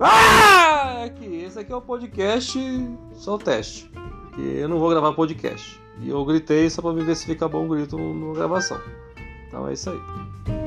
Ah! Aqui, esse aqui é o podcast, só o teste. Que eu não vou gravar podcast. E eu gritei só pra ver se fica bom o grito na gravação. Então é isso aí.